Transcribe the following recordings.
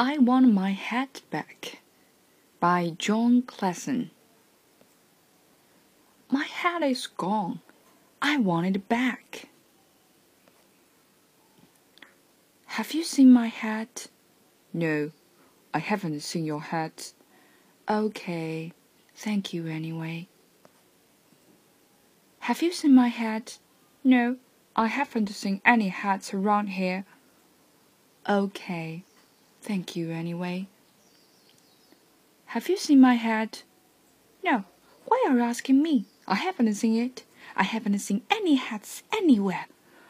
I Want My Hat Back by Jon Klassen. My hat is gone. I want it back. Have you seen my hat? No, I haven't seen your hat. Okay, thank you anyway. Have you seen my hat? No, I haven't seen any hats around here. Okay, thank you anyway. Have you seen my hat? No, why are you asking me? I haven't seen it. I haven't seen any hats anywhere.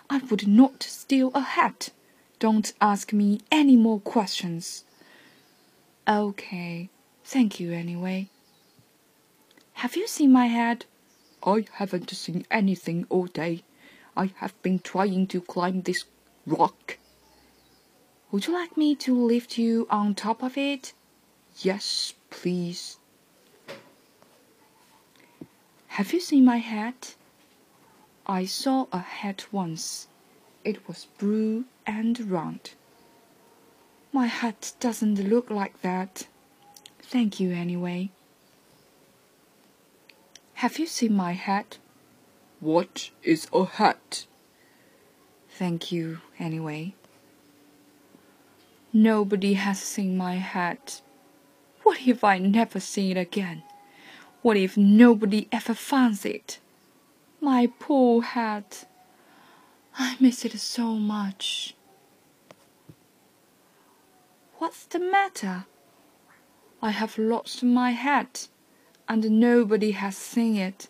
I would not steal a hat. Don't ask me any more questions. Okay, thank you anyway. Have you seen my hat? I haven't seen anything all day. I have been trying to climb this rock. Would you like me to lift you on top of it? Yes, please. Have you seen my hat? I saw a hat once. It was blue and round. My hat doesn't look like that. Thank you anyway. Have you seen my hat? What is a hat? Thank you anyway. Nobody has seen my hat. What if I never see it again? What if nobody ever finds it? My poor hat. I miss it so much. What's the matter? I have lost my hat, and nobody has seen it.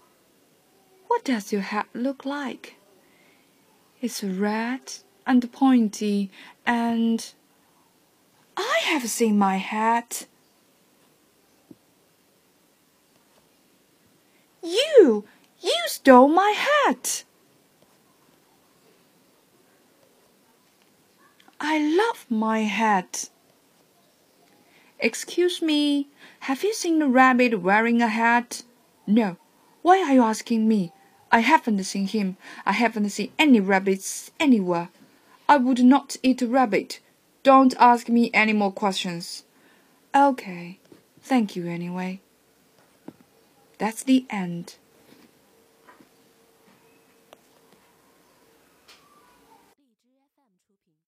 What does your hat look like? It's red and pointy, and have seen my hat. You! You stole my hat! I love my hat. Excuse me, have you seen a rabbit wearing a hat? No. Why are you asking me? I haven't seen him. I haven't seen any rabbits anywhere. I would not eat a rabbit. Don't ask me any more questions. Okay. Thank you anyway. That's the end.